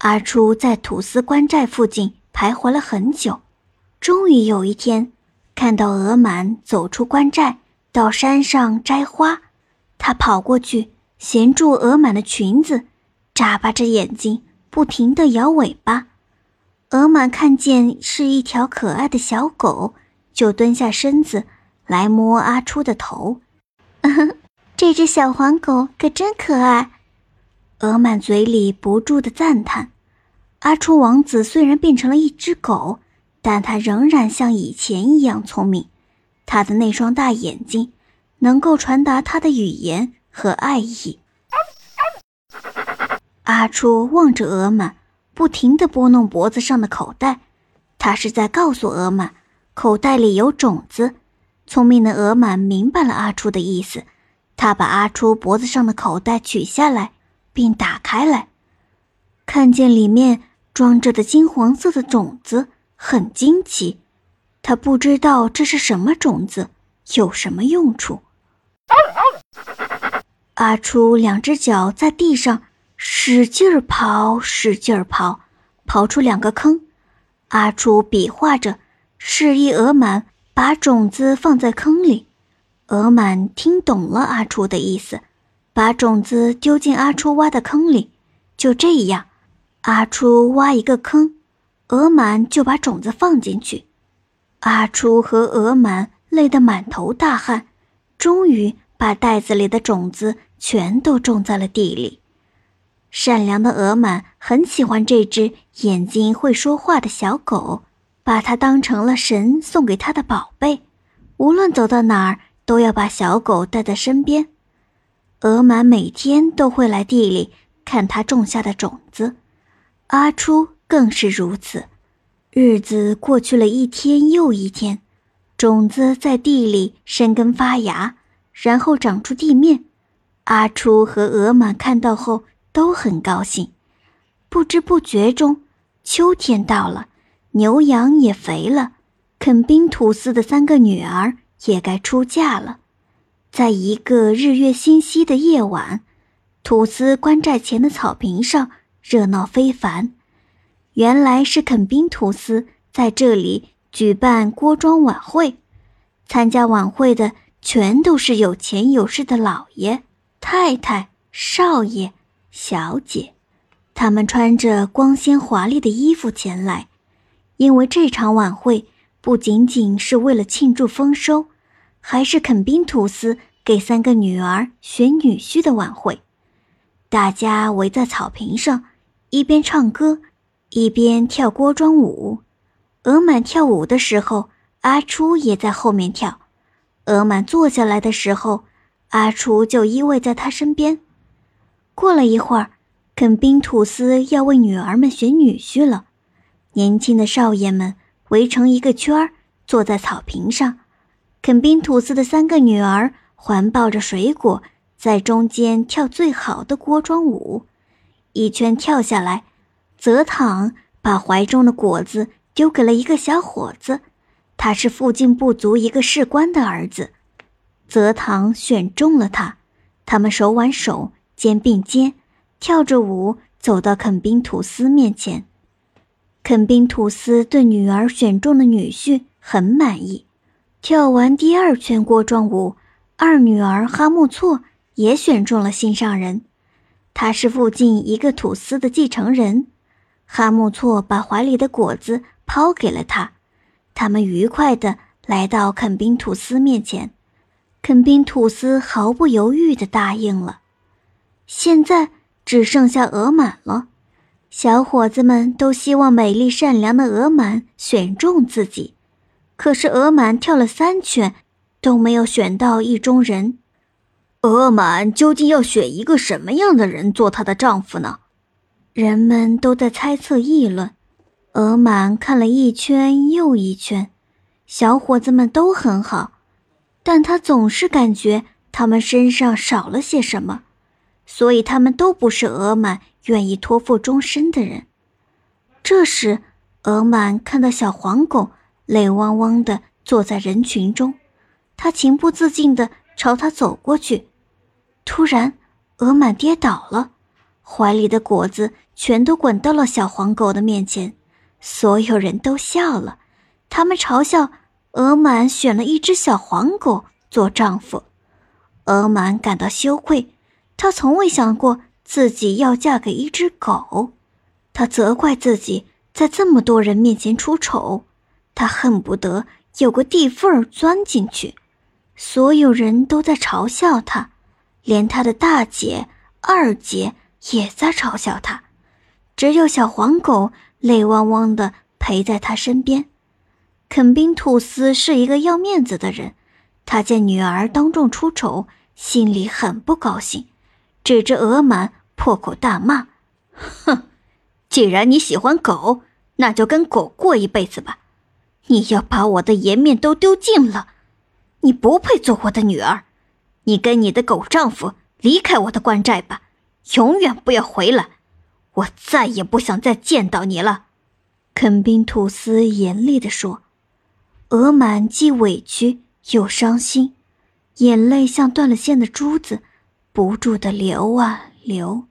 阿初在土司关寨附近徘徊了很久，终于有一天，看到额满走出关寨，到山上摘花。他跑过去，衔住额满的裙子，眨巴着眼睛，不停地摇尾巴。额满看见是一条可爱的小狗，就蹲下身子来摸阿初的头。这只小黄狗可真可爱。额满嘴里不住的赞叹。阿初王子虽然变成了一只狗，但他仍然像以前一样聪明。他的那双大眼睛。能够传达他的语言和爱意。阿初望着额满，不停地拨弄脖子上的口袋，他是在告诉额满，口袋里有种子。聪明的额满明白了阿初的意思，他把阿初脖子上的口袋取下来，并打开来，看见里面装着的金黄色的种子，很惊奇。他不知道这是什么种子，有什么用处。阿初两只脚在地上使劲儿刨，使劲儿刨，刨出两个坑。阿初比划着，示意额满把种子放在坑里。额满听懂了阿初的意思，把种子丢进阿初挖的坑里。就这样，阿初挖一个坑，鹅满就把种子放进去。阿初和鹅满累得满头大汗。终于把袋子里的种子全都种在了地里。善良的鹅满很喜欢这只眼睛会说话的小狗，把它当成了神送给他的宝贝。无论走到哪儿，都要把小狗带在身边。鹅满每天都会来地里看他种下的种子，阿初更是如此。日子过去了一天又一天。种子在地里生根发芽，然后长出地面。阿初和鹅满看到后都很高兴。不知不觉中，秋天到了，牛羊也肥了，肯宾吐司的三个女儿也该出嫁了。在一个日月星稀的夜晚，吐司官寨前的草坪上热闹非凡。原来是肯宾吐司在这里。举办锅庄晚会，参加晚会的全都是有钱有势的老爷、太太、少爷、小姐，他们穿着光鲜华丽的衣服前来，因为这场晚会不仅仅是为了庆祝丰收，还是肯宾吐司给三个女儿选女婿的晚会。大家围在草坪上，一边唱歌，一边跳锅庄舞。额满跳舞的时候，阿初也在后面跳。额满坐下来的时候，阿初就依偎在他身边。过了一会儿，肯宾吐司要为女儿们选女婿了。年轻的少爷们围成一个圈儿，坐在草坪上。肯宾吐司的三个女儿环抱着水果，在中间跳最好的锅庄舞。一圈跳下来，泽躺把怀中的果子。丢给了一个小伙子，他是附近部族一个士官的儿子。泽堂选中了他，他们手挽手，肩并肩，跳着舞走到肯宾吐司面前。肯宾吐司对女儿选中的女婿很满意。跳完第二圈锅庄舞，二女儿哈木措也选中了心上人，他是附近一个土司的继承人。哈木措把怀里的果子。抛给了他，他们愉快地来到肯宾吐司面前，肯宾吐司毫不犹豫地答应了。现在只剩下额满了，小伙子们都希望美丽善良的额满选中自己，可是额满跳了三圈，都没有选到意中人。额满究竟要选一个什么样的人做她的丈夫呢？人们都在猜测议论。额满看了一圈又一圈，小伙子们都很好，但他总是感觉他们身上少了些什么，所以他们都不是额满愿意托付终身的人。这时，额满看到小黄狗泪汪汪地坐在人群中，他情不自禁地朝他走过去，突然，额满跌倒了，怀里的果子全都滚到了小黄狗的面前，所有人都笑了，他们嘲笑额满选了一只小黄狗做丈夫。额满感到羞愧，他从未想过自己要嫁给一只狗，他责怪自己在这么多人面前出丑，他恨不得有个地缝钻进去。所有人都在嘲笑他，连他的大姐、二姐也在嘲笑他。只有小黄狗泪汪汪的陪在他身边。肯宾吐司是一个要面子的人，他见女儿当众出丑，心里很不高兴，指着额满破口大骂：“哼，既然你喜欢狗，那就跟狗过一辈子吧！你要把我的颜面都丢尽了！你不配做我的女儿！你跟你的狗丈夫离开我的关寨吧，永远不要回来！”我再也不想再见到你了，肯宾吐司严厉地说。额满既委屈又伤心，眼泪像断了线的珠子，不住的流啊流。